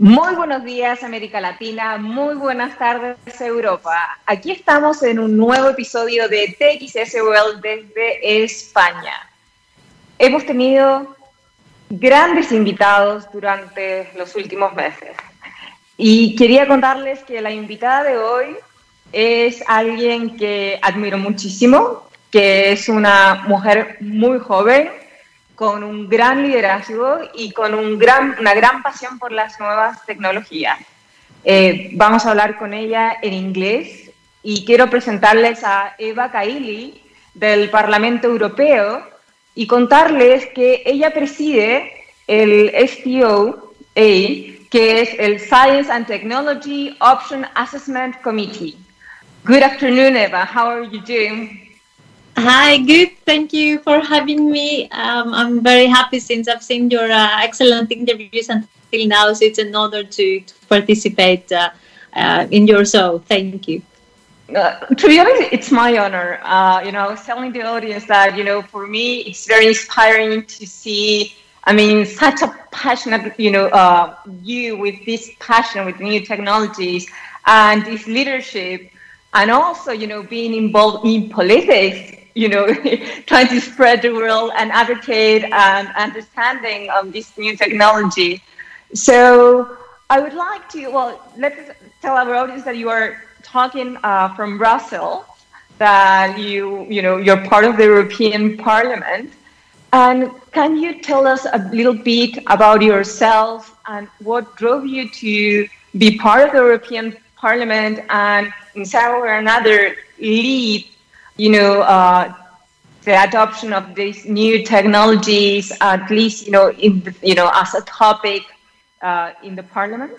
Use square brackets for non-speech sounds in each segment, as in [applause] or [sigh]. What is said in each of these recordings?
Muy buenos días América Latina, muy buenas tardes Europa. Aquí estamos en un nuevo episodio de TXS World desde España. Hemos tenido grandes invitados durante los últimos meses y quería contarles que la invitada de hoy es alguien que admiro muchísimo, que es una mujer muy joven, con un gran liderazgo y con un gran, una gran pasión por las nuevas tecnologías. Eh, vamos a hablar con ella en inglés y quiero presentarles a Eva Kaili del Parlamento Europeo y contarles que ella preside el STOA, que es el Science and Technology Option Assessment Committee. Good afternoon, Eva. How are you doing? Hi, good. Thank you for having me. Um, I'm very happy since I've seen your uh, excellent interviews until now. So it's an honor to, to participate uh, uh, in your show. Thank you. Uh, to be honest, it's my honor. Uh, you know, I was telling the audience that you know, for me, it's very inspiring to see. I mean, such a passionate, you know, uh, you with this passion with new technologies and this leadership, and also, you know, being involved in politics you know, [laughs] trying to spread the world and advocate and understanding of this new technology. So I would like to, well, let's tell our audience that you are talking uh, from Brussels, that you, you know, you're part of the European Parliament. And can you tell us a little bit about yourself and what drove you to be part of the European Parliament and in some way or another lead you know, uh, the adoption of these new technologies, at least, you know, in the, you know, as a topic uh, in the parliament?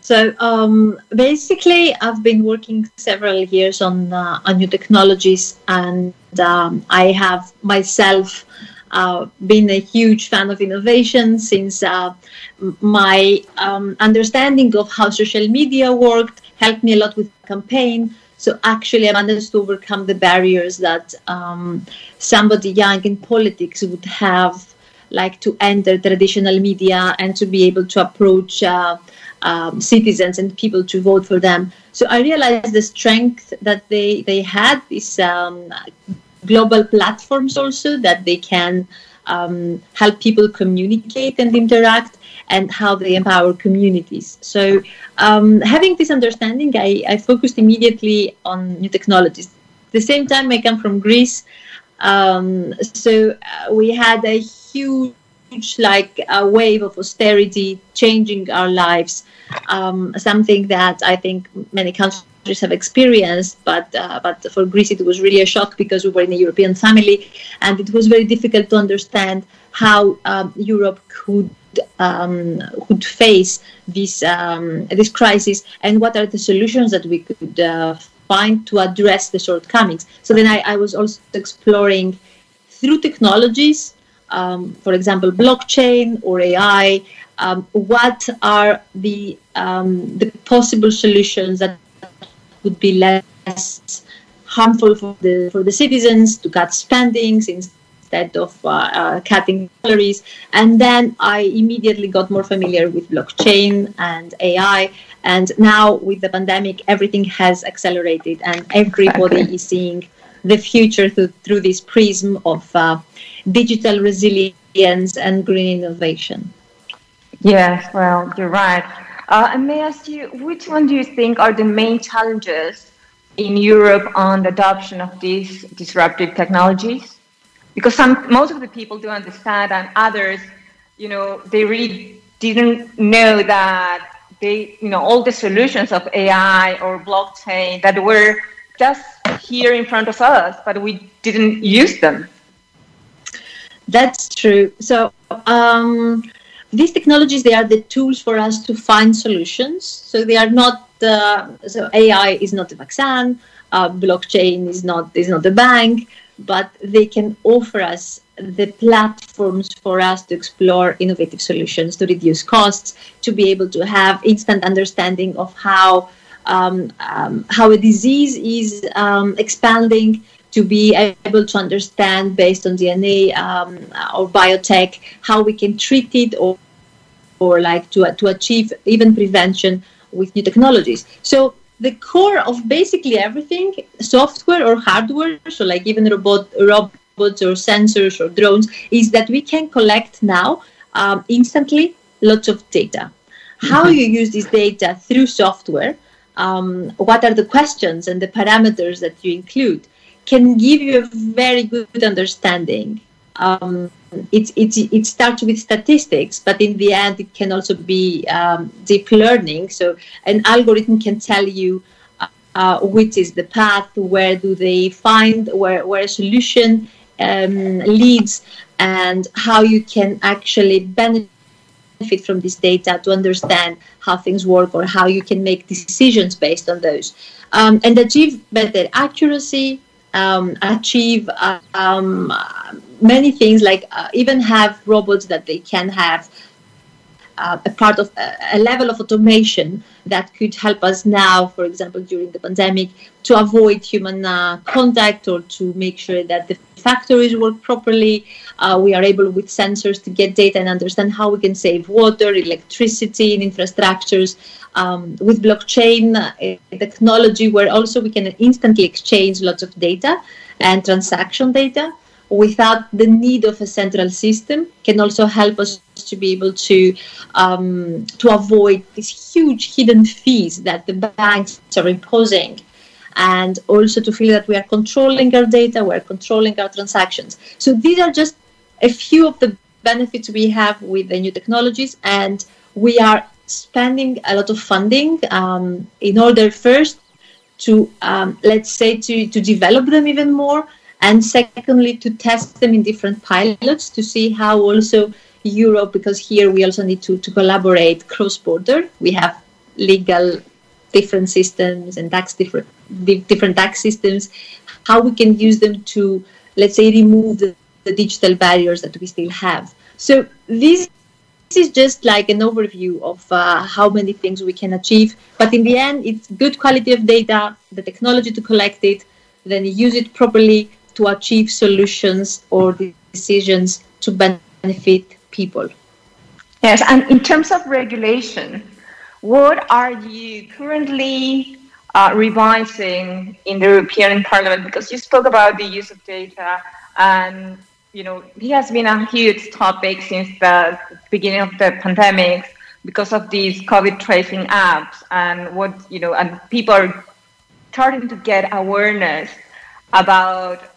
So um, basically, I've been working several years on uh, on new technologies, and um, I have myself uh, been a huge fan of innovation since uh, my um, understanding of how social media worked helped me a lot with campaign so actually, I managed to overcome the barriers that um, somebody young in politics would have, like to enter traditional media and to be able to approach uh, um, citizens and people to vote for them. So I realized the strength that they they had these um, global platforms also that they can um, help people communicate and interact and how they empower communities. So, um, having this understanding, I, I, focused immediately on new technologies. At the same time, I come from Greece, um, so uh, we had a huge like a wave of austerity changing our lives um, something that i think many countries have experienced but uh, but for greece it was really a shock because we were in a european family and it was very difficult to understand how um, europe could um, could face this um, this crisis, and what are the solutions that we could uh, find to address the shortcomings. So then I, I was also exploring through technologies, um, for example, blockchain or AI. Um, what are the um, the possible solutions that would be less harmful for the for the citizens to cut spending since instead of uh, uh, cutting salaries. And then I immediately got more familiar with blockchain and AI. And now with the pandemic, everything has accelerated, and everybody is seeing the future through, through this prism of uh, digital resilience and green innovation. Yes, well, you're right. Uh, and may I ask you, which one do you think are the main challenges in Europe on the adoption of these disruptive technologies? Because some most of the people do understand and others you know they really didn't know that they you know all the solutions of ai or blockchain that were just here in front of us but we didn't use them. That's true. So um, these technologies they are the tools for us to find solutions. So they are not uh, so ai is not a vaccine uh, blockchain is not is not a bank but they can offer us the platforms for us to explore innovative solutions to reduce costs, to be able to have instant understanding of how um, um, how a disease is um, expanding, to be able to understand based on DNA um, or biotech how we can treat it or or like to, to achieve even prevention with new technologies. So the core of basically everything, software or hardware, so like even robot, robots or sensors or drones, is that we can collect now um, instantly lots of data. How mm-hmm. you use this data through software, um, what are the questions and the parameters that you include, can give you a very good understanding um, it, starts with statistics, but in the end, it can also be um, deep learning. So an algorithm can tell you uh, uh, which is the path, where do they find, where, where a solution um, leads, and how you can actually benefit from this data to understand how things work or how you can make decisions based on those um, and achieve better accuracy um, achieve um, many things like uh, even have robots that they can have uh, a part of a, level of automation that could help us now, for example, during the pandemic, to avoid human uh, contact or to make sure that the factories work properly. Uh, we are able with sensors to get data and understand how we can save water, electricity and infrastructures. Um, with blockchain uh, technology, where also we can instantly exchange lots of data and transaction data without the need of a central system can also help us to be able to um, to avoid these huge hidden fees that the banks are imposing. And also to feel that we are controlling our data we're controlling our transactions. So these are just a few of the benefits we have with the new technologies and we are spending a lot of funding um, in order first to um, let's say to, to develop them even more and secondly to test them in different pilots to see how also Europe, because here we also need to, to collaborate cross border. We have legal different systems and tax different different tax systems, how we can use them to let's say remove the, the digital barriers that we still have. So this this is just like an overview of uh, how many things we can achieve. But in the end, it's good quality of data, the technology to collect it, then use it properly, to achieve solutions or decisions to benefit people. Yes, and in terms of regulation, what are you currently uh, revising in the European Parliament? Because you spoke about the use of data, and you know it has been a huge topic since the beginning of the pandemic because of these COVID tracing apps, and what you know, and people are starting to get awareness about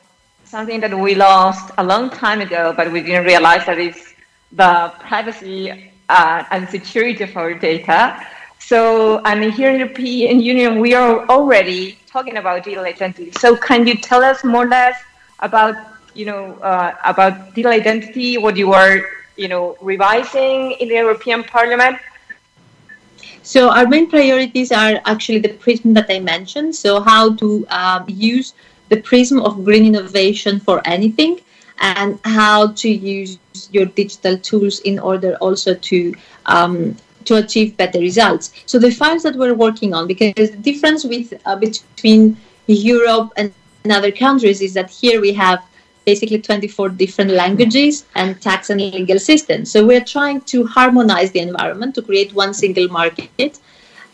something that we lost a long time ago, but we didn't realize that it's the privacy uh, and security of our data. So, and here in the European Union, we are already talking about digital identity. So, can you tell us more or less about, you know, uh, about digital identity, what you are, you know, revising in the European Parliament? So, our main priorities are actually the prism that I mentioned. So, how to um, use the prism of green innovation for anything and how to use your digital tools in order also to um, to achieve better results. So the files that we're working on, because the difference with uh, between Europe and other countries is that here we have basically 24 different languages and tax and legal systems. So we're trying to harmonize the environment to create one single market,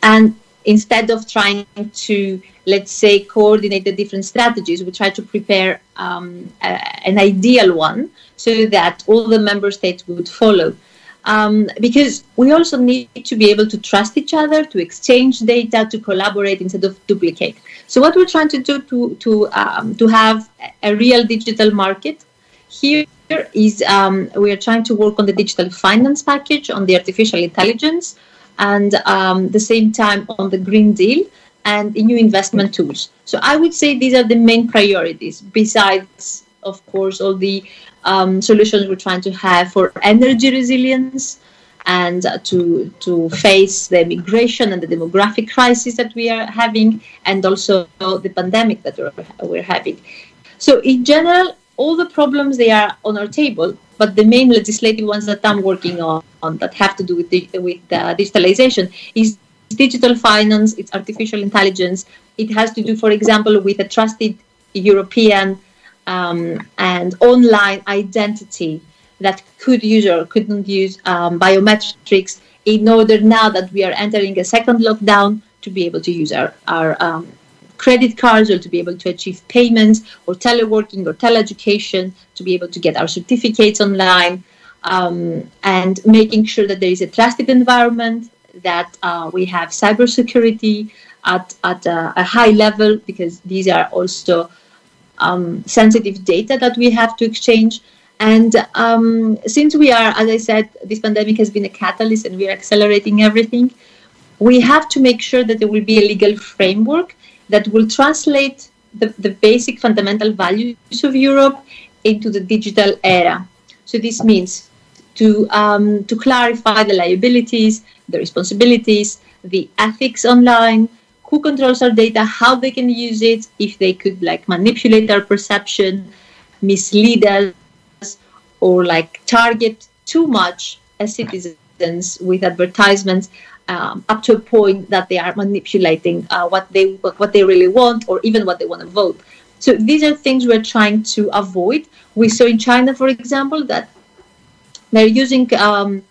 and instead of trying to let's say, coordinate the different strategies. We try to prepare um, a, an ideal one so that all the member states would follow. Um, because we also need to be able to trust each other, to exchange data, to collaborate instead of duplicate. So, what we're trying to do to to um, to have a real digital market here is um, we are trying to work on the digital finance package, on the artificial intelligence, and um, the same time on the Green Deal and the new investment tools. So I would say these are the main priorities, besides, of course, all the um, solutions we're trying to have for energy resilience and to to face the migration and the demographic crisis that we are having, and also the pandemic that we're, we're having. So in general, all the problems they are on our table, but the main legislative ones that I'm working on, on that have to do with the, with the digitalization is digital finance, it's artificial intelligence. It has to do, for example, with a trusted European um, and online identity that could use or couldn't use um, biometrics in order now that we are entering a second lockdown to be able to use our, our um, credit cards or to be able to achieve payments or teleworking or teleeducation to be able to get our certificates online um, and making sure that there is a trusted environment that uh, we have cybersecurity at, at a, a, high level because these are also um, sensitive data that we have to exchange. And um, since we are, as I said, this pandemic has been a catalyst and we are accelerating everything, we have to make sure that there will be a legal framework that will translate the, the basic fundamental values of Europe into the digital era. So this means to, um, to clarify the liabilities, the responsibilities, the ethics online, who controls our data, how they can use it, if they could like manipulate our perception, mislead us, or like target too much as citizens with advertisements um, up to a point that they are manipulating uh, what they what they really want or even what they want to vote. So these are things we're trying to avoid. We saw in China, for example, that they're using um,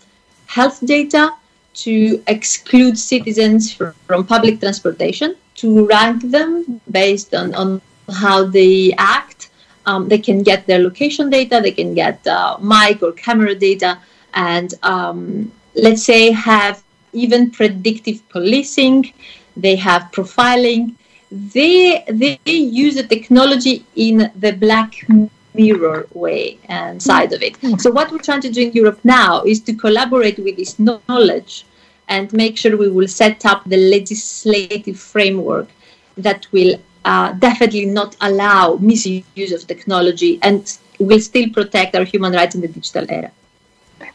health data to exclude citizens from, public transportation, to rank them based on, on how they act um, they can get their location data, they can get uh, mic or camera data, and um, let's say have even predictive policing. They have profiling. They they use the technology in the black mirror way and side of it. So what we're trying to do in Europe now is to collaborate with this knowledge and make sure we will set up the legislative framework that will uh, definitely not allow misuse of technology and will still protect our human rights in the digital era.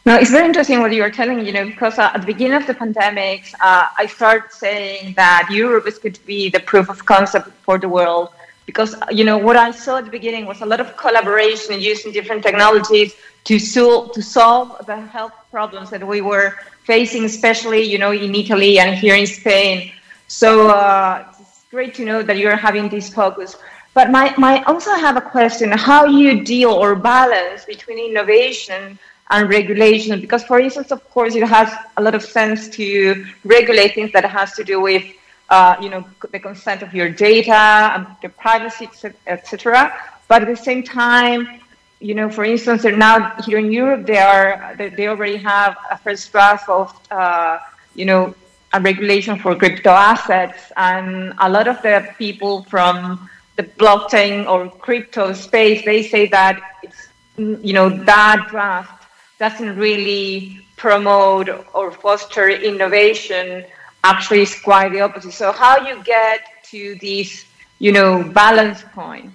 No, it's very interesting what you are telling, you know, because uh, at the beginning of the pandemic, uh, I started saying that Europe is going to be the proof of concept for the world. Because, you know, what I saw at the beginning was a lot of collaboration using different technologies to, sol- to solve the health problems that we were facing, especially, you know, in Italy and here in Spain. So uh, great to know that you're having this focus. But my, my also have a question: How you deal or balance between innovation and regulation? Because, for instance, of course, it has a lot of sense to regulate things that has to do with, uh, you know, the consent of your data and the privacy, etc. But at the same time, you know, for instance, now here in Europe, they are they already have a first draft of, uh, you know, a regulation for crypto assets, and a lot of the people from the blockchain or crypto space they say that it's you know that draft doesn't really promote or foster innovation. Actually, it's quite the opposite. So, how you get to this you know balance point?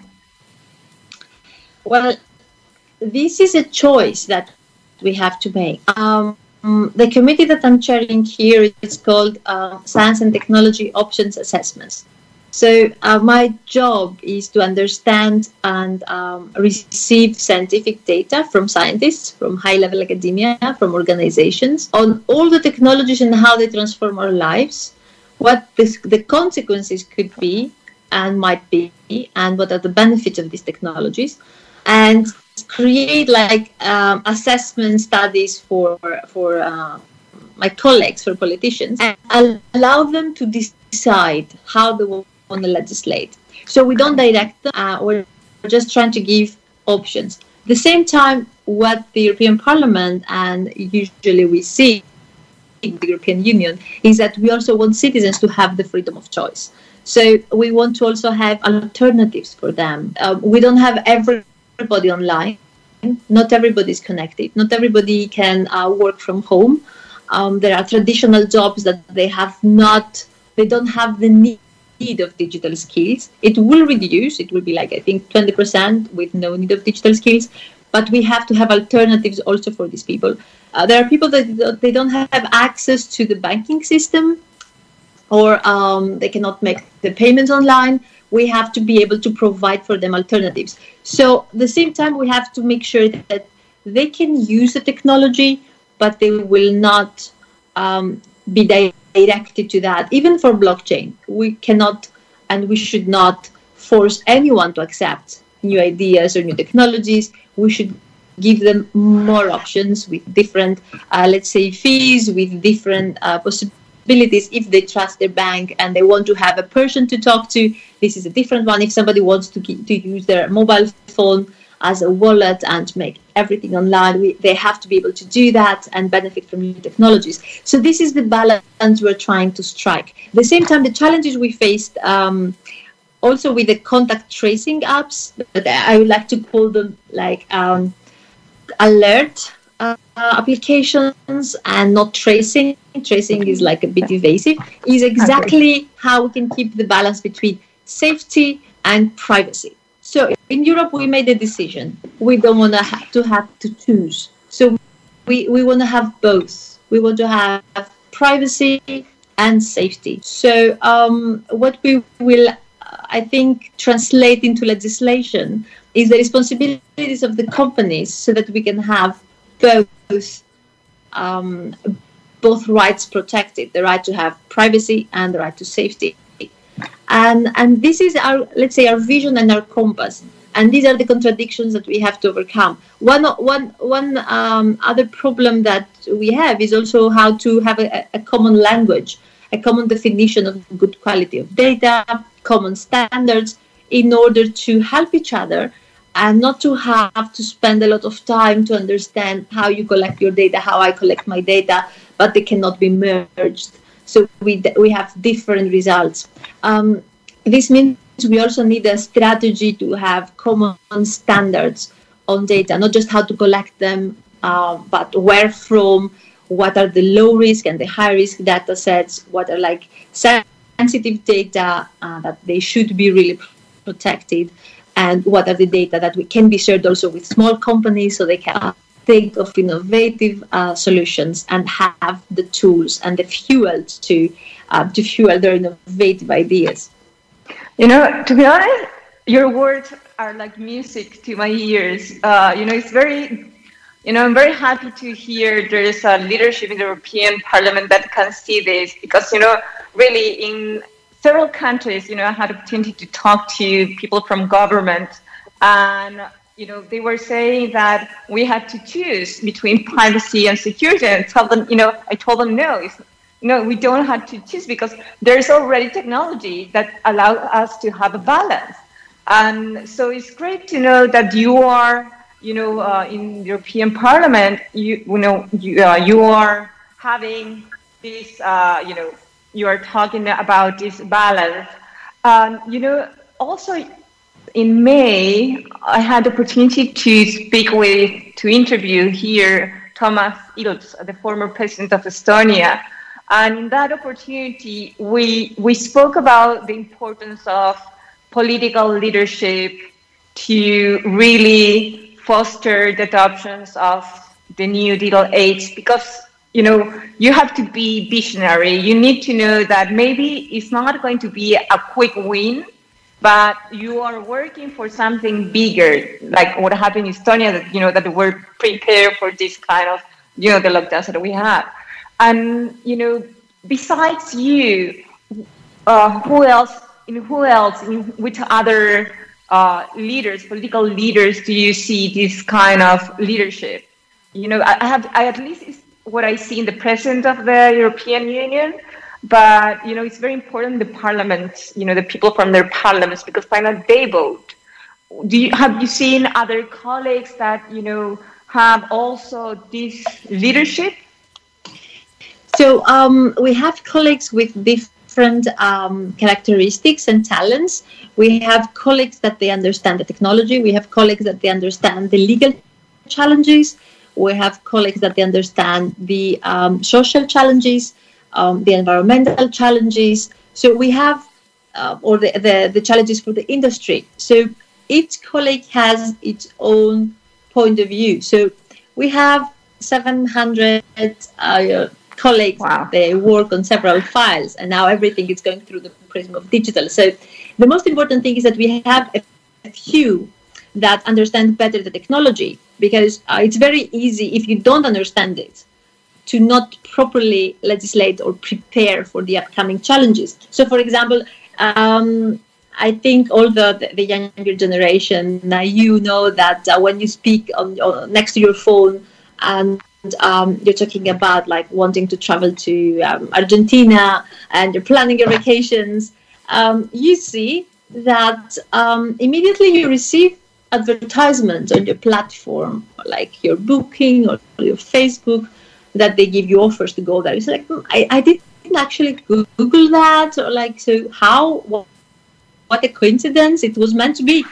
Well, this is a choice that we have to make. Um, the committee that I'm chairing here is called uh, Science and Technology Options Assessments. So uh, my job is to understand and um, receive scientific data from scientists, from high-level academia, from organizations on all the technologies and how they transform our lives, what this, the consequences could be and might be, and what are the benefits of these technologies, and create like um, assessment studies for for uh, my colleagues, for politicians, and allow them to decide how they want to legislate. So we don't direct them. Uh, we're just trying to give options. At the same time, what the European Parliament and usually we see in the European Union is that we also want citizens to have the freedom of choice. So we want to also have alternatives for them. Uh, we don't have everybody online. Not everybody is connected. Not everybody can uh, work from home. Um, there are traditional jobs that they have not, they don't have the need of digital skills. It will reduce. It will be like, I think, 20% with no need of digital skills. But we have to have alternatives also for these people. Uh, there are people that they don't have access to the banking system or um, they cannot make the payments online we have to be able to provide for them alternatives. So at the same time, we have to make sure that they can use the technology, but they will not um, be directed to that. Even for blockchain, we cannot and we should not force anyone to accept new ideas or new technologies. We should give them more options with different, uh, let's say, fees, with different uh, possibilities if they trust their bank and they want to have a person to talk to. This is a different one. If somebody wants to, to use their mobile phone as a wallet and make everything online, we, they have to be able to do that and benefit from new technologies. So this is the balance we're trying to strike. At the same time, the challenges we faced um, also with the contact tracing apps, but I would like to call them like um, alert uh, applications and not tracing. Tracing is like a bit evasive. Is exactly how we can keep the balance between safety and privacy. So in Europe, we made a decision. We don't want to have to have to choose. So we, we want to have both. We want to have privacy and safety. So um, what we will, I think, translate into legislation is the responsibilities of the companies so that we can have both um, both rights protected the right to have privacy and the right to safety and and this is our let's say our vision and our compass and these are the contradictions that we have to overcome one one one um, other problem that we have is also how to have a, a common language a common definition of good quality of data common standards in order to help each other and not to have to spend a lot of time to understand how you collect your data, how I collect my data, but they cannot be merged. So we, we have different results. Um, this means we also need a strategy to have common standards on data, not just how to collect them, uh, but where from, what are the low risk and the high risk data sets, what are like sensitive data uh, that they should be really protected, and what are the data that we can be shared also with small companies so they can think of innovative uh, solutions and have the tools and the fuel to uh, to fuel their innovative ideas. You know, to be honest, your words are like music to my ears. Uh, you know, it's very, you know, I'm very happy to hear there is a leadership in the European Parliament that can see this because, you know, really in several countries, you know, I had opportunity to talk to people from government and you know, they were saying that we had to choose between [laughs] privacy and security and tell them, you know, I told them no, no, we don't have to choose because there's already technology that allows us to have a balance. And so it's great to know that you are, you know, uh, in European Parliament, you, you know, you, uh, you are having this, uh, you know, you are talking about this balance. Um, you know, also in May, I had the opportunity to speak with, to interview here Toomas Ilves, the former president of Estonia. And in that opportunity, we, we spoke about the importance of political leadership to really foster the adoptions of the new digital age because you know you have to be visionary you need to know that maybe it's not going to be a quick win but you are working for something bigger, like what happened in Estonia, that, you know, that we're prepared for this kind of, you know, the lockdowns that we have. And, you know, besides you, uh, who else, in who else, in which other uh, leaders, political leaders, do you see this kind of leadership? You know, I have, I at least what I see in the president of the European Union, but you know, it's very important the parliament, you know, the people from their parliaments, because finally they vote. Do you have you seen other colleagues that you know have also this leadership? So um, we have colleagues with different um, characteristics and talents. We have colleagues that they understand the technology. We have colleagues that they understand the legal challenges. We have colleagues that they understand the um, social challenges um, the environmental challenges. So we have, uh, or the, the, the challenges for the industry. So each colleague has its own point of view. So we have 700 uh, colleagues. Wow. They work on several files, and now everything is going through the prism of digital. So the most important thing is that we have a, a few that understand better the technology because uh, it's very easy if you don't understand it to not properly legislate or prepare for the upcoming challenges. So, for example, um, I think all the, the younger generation, now you know that uh, when you speak on, on, next to your phone and um, you're talking about like wanting to travel to um, Argentina and you're planning your vacations, um, you see that um, immediately you receive advertisements on your platform, like your booking or your Facebook, that they give you offers to go there. It's like, hmm, I, I didn't actually Google that, or like, so how, what, what a coincidence, it was meant to be.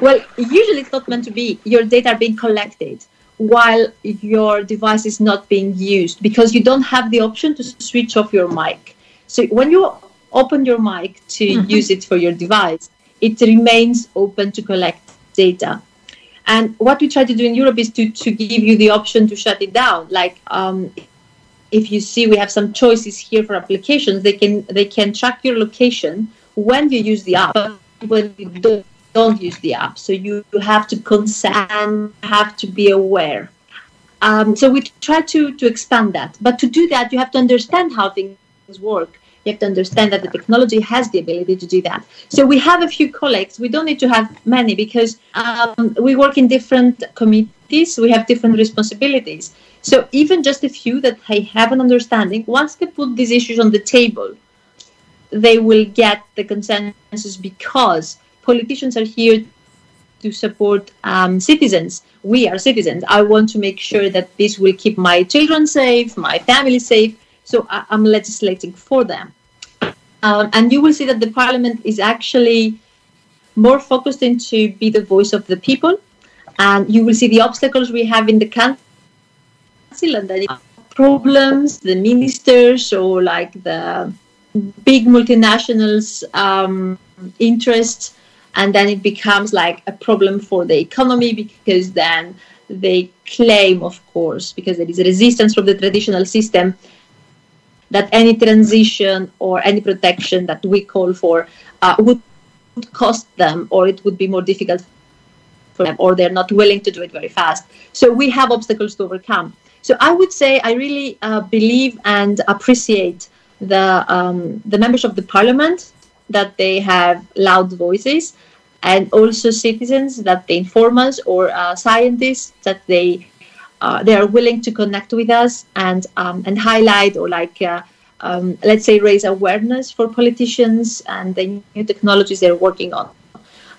Well, usually it's not meant to be. Your data are being collected while your device is not being used because you don't have the option to switch off your mic. So when you open your mic to mm-hmm. use it for your device, it remains open to collect data. And what we try to do in Europe is to, to give you the option to shut it down. Like um, if you see we have some choices here for applications, they can they can track your location when you use the app, when you don't, don't use the app. So you have to consent, have to be aware. Um, so we try to to expand that. But to do that, you have to understand how things work you have to understand that the technology has the ability to do that. So we have a few colleagues. We don't need to have many because um, we work in different committees. We have different responsibilities. So even just a few that have an understanding, once they put these issues on the table, they will get the consensus because politicians are here to support um, citizens. We are citizens. I want to make sure that this will keep my children safe, my family safe. So I- am legislating for them. Um, and you will see that the parliament is actually more focused into be the voice of the people. And you will see the obstacles we have in the council and the problems, the ministers or like the big multinationals um, interests. And then it becomes like a problem for the economy because then they claim, of course, because there is resistance from the traditional system that any transition or any protection that we call for uh, would cost them or it would be more difficult for them or they're not willing to do it very fast. So we have obstacles to overcome. So I would say I really uh, believe and appreciate the um, the members of the parliament that they have loud voices and also citizens that they inform us or uh, scientists that they uh, they are willing to connect with us and um, and highlight or like uh, um, let's say raise awareness for politicians and the new technologies they're working on.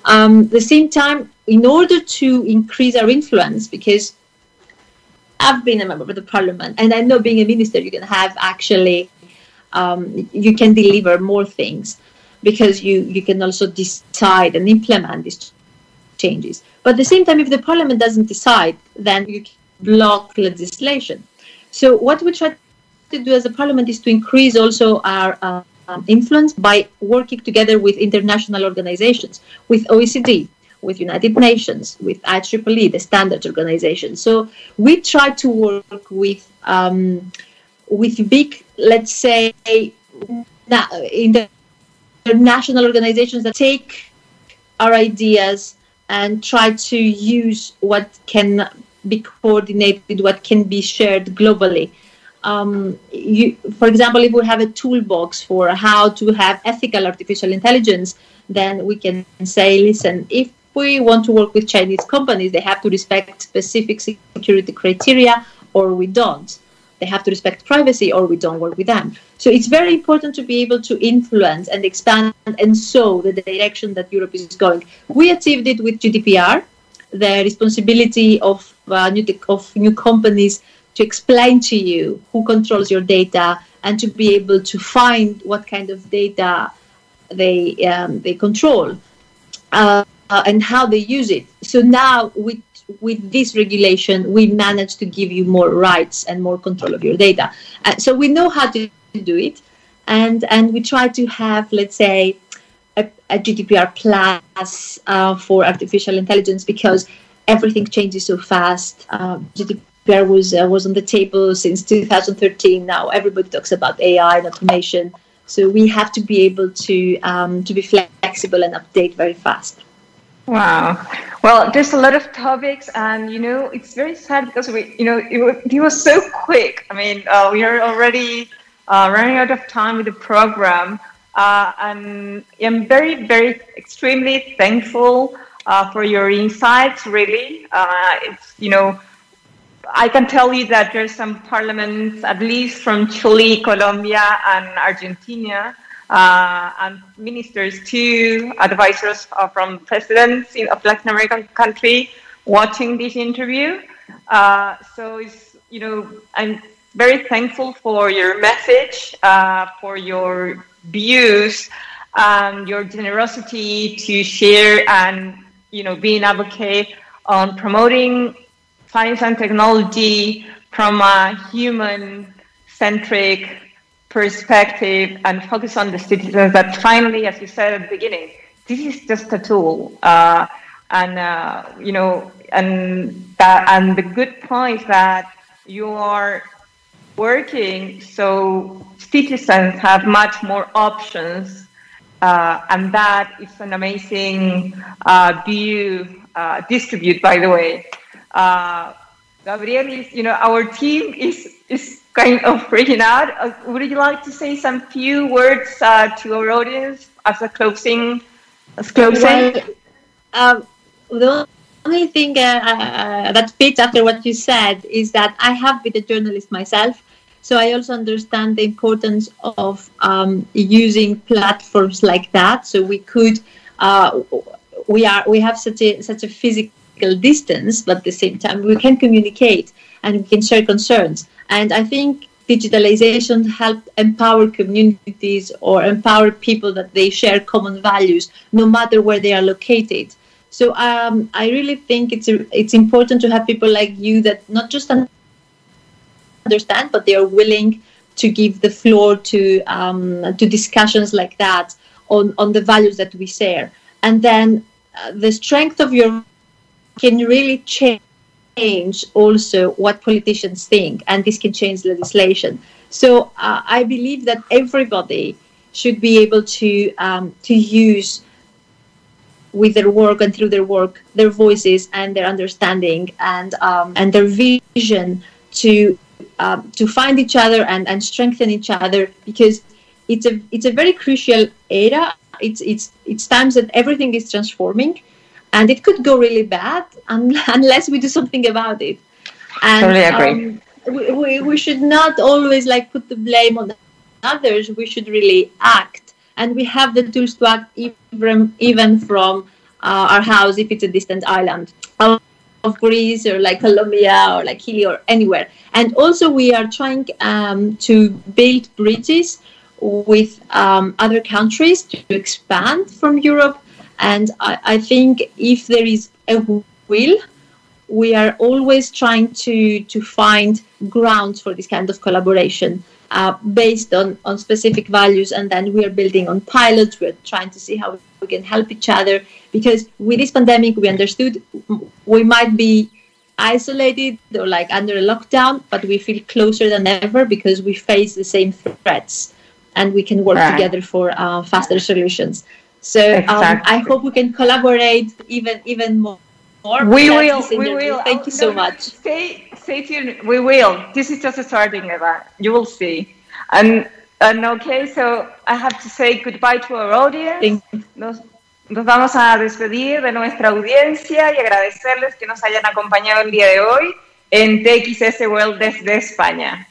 Um, the same time, in order to increase our influence, because I've been a member of the parliament, and I know being a minister, you can have actually um, you can deliver more things because you you can also decide and implement these changes. But at the same time, if the parliament doesn't decide, then you block legislation. So what we try to do as a parliament is to increase also our uh, influence by working together with international organizations, with OECD, with United Nations, with IEEE, the standards organization. So we try to work with um, with big, let's say, international organizations that take our ideas and try to use what can be coordinated, what can be shared globally. Um, you, for example, if we have a toolbox for how to have ethical artificial intelligence, then we can say, listen, if we want to work with Chinese companies, they have to respect specific security criteria, or we don't. They have to respect privacy, or we don't work with them. So it's very important to be able to influence and expand and show the direction that Europe is going. We achieved it with GDPR, the responsibility of uh, new of new companies to explain to you who controls your data and to be able to find what kind of data they um, they control uh, and how they use it. So now with with this regulation, we manage to give you more rights and more control of your data. Uh, so we know how to do it, and and we try to have let's say a, a GDPR plus uh, for artificial intelligence because everything changes so fast. Um, GDPR was uh, was on the table since 2013. Now everybody talks about AI and automation. So we have to be able to um, to be flexible and update very fast. Wow. Well, there's a lot of topics, and you know, it's very sad because we, you know, it, it was so quick. I mean, uh, we are already uh, running out of time with the program. Uh, and I'm very, very, extremely thankful uh, for your insights. Really, uh, it's you know, I can tell you that there's some parliaments, at least from Chile, Colombia, and Argentina, uh, and ministers too, advisors from presidents in, of Latin American country watching this interview. Uh, so it's you know I'm very thankful for your message, uh, for your views, and your generosity to share and you know be an advocate on promoting science and technology from a human centric perspective and focus on the citizens that finally, as you said at the beginning, this is just a tool. Uh, and, uh, you know, and that, and the good point is that you are working so citizens have much more options. Uh, and that is an amazing uh, view uh, distribute, by the way. Uh, Gabriel is, you know, our team is, is kind of freaking out. Uh, would you like to say some few words uh, to our audience as a closing? As closing? Well, um, the only thing that fits after what you said is that I have been a journalist myself. So I also understand the importance of um, using platforms like that. So we could, uh, we are, we have such a such a physical distance, but at the same time we can communicate and we can share concerns. And I think digitalization helped empower communities or empower people that they share common values, no matter where they are located. So um, I really think it's a, it's important to have people like you that not just understand, but they are willing to give the floor to um, to discussions like that on on the values that we share, and then uh, the strength of your can really change also what politicians think, and this can change legislation. So uh, I believe that everybody should be able to um, to use with their work and through their work their voices and their understanding and um, and their vision to uh, to find each other and, and strengthen each other because it's a it's a very crucial era. It's it's it's times that everything is transforming and it could go really bad [laughs] unless we do something about it. And, totally agree. Um, we, we, we should not always like put the blame on others. We should really act, and we have the tools to act even even from uh, our house if it's a distant island of, of Greece or like Colombia or like Chile or anywhere. And also we are trying um, to build bridges with um, other countries to expand from Europe and I, I think if there is a will, we are always trying to, to find grounds for this kind of collaboration uh, based on, on specific values. And then we are building on pilots. We're trying to see how we can help each other because with this pandemic, we understood we might be isolated or like under a lockdown, but we feel closer than ever because we face the same threats and we can work right. together for uh, faster solutions. So exactly. um, I hope we can collaborate even even more. We will. We will. Thank you so much. Stay, stay tuned. We will. This is just a starting, Eva. You will see. And and okay, so I have to say goodbye to our audience. Nos, nos vamos a despedir de nuestra audiencia y agradecerles que nos hayan acompañado el día de hoy en TXS World desde España.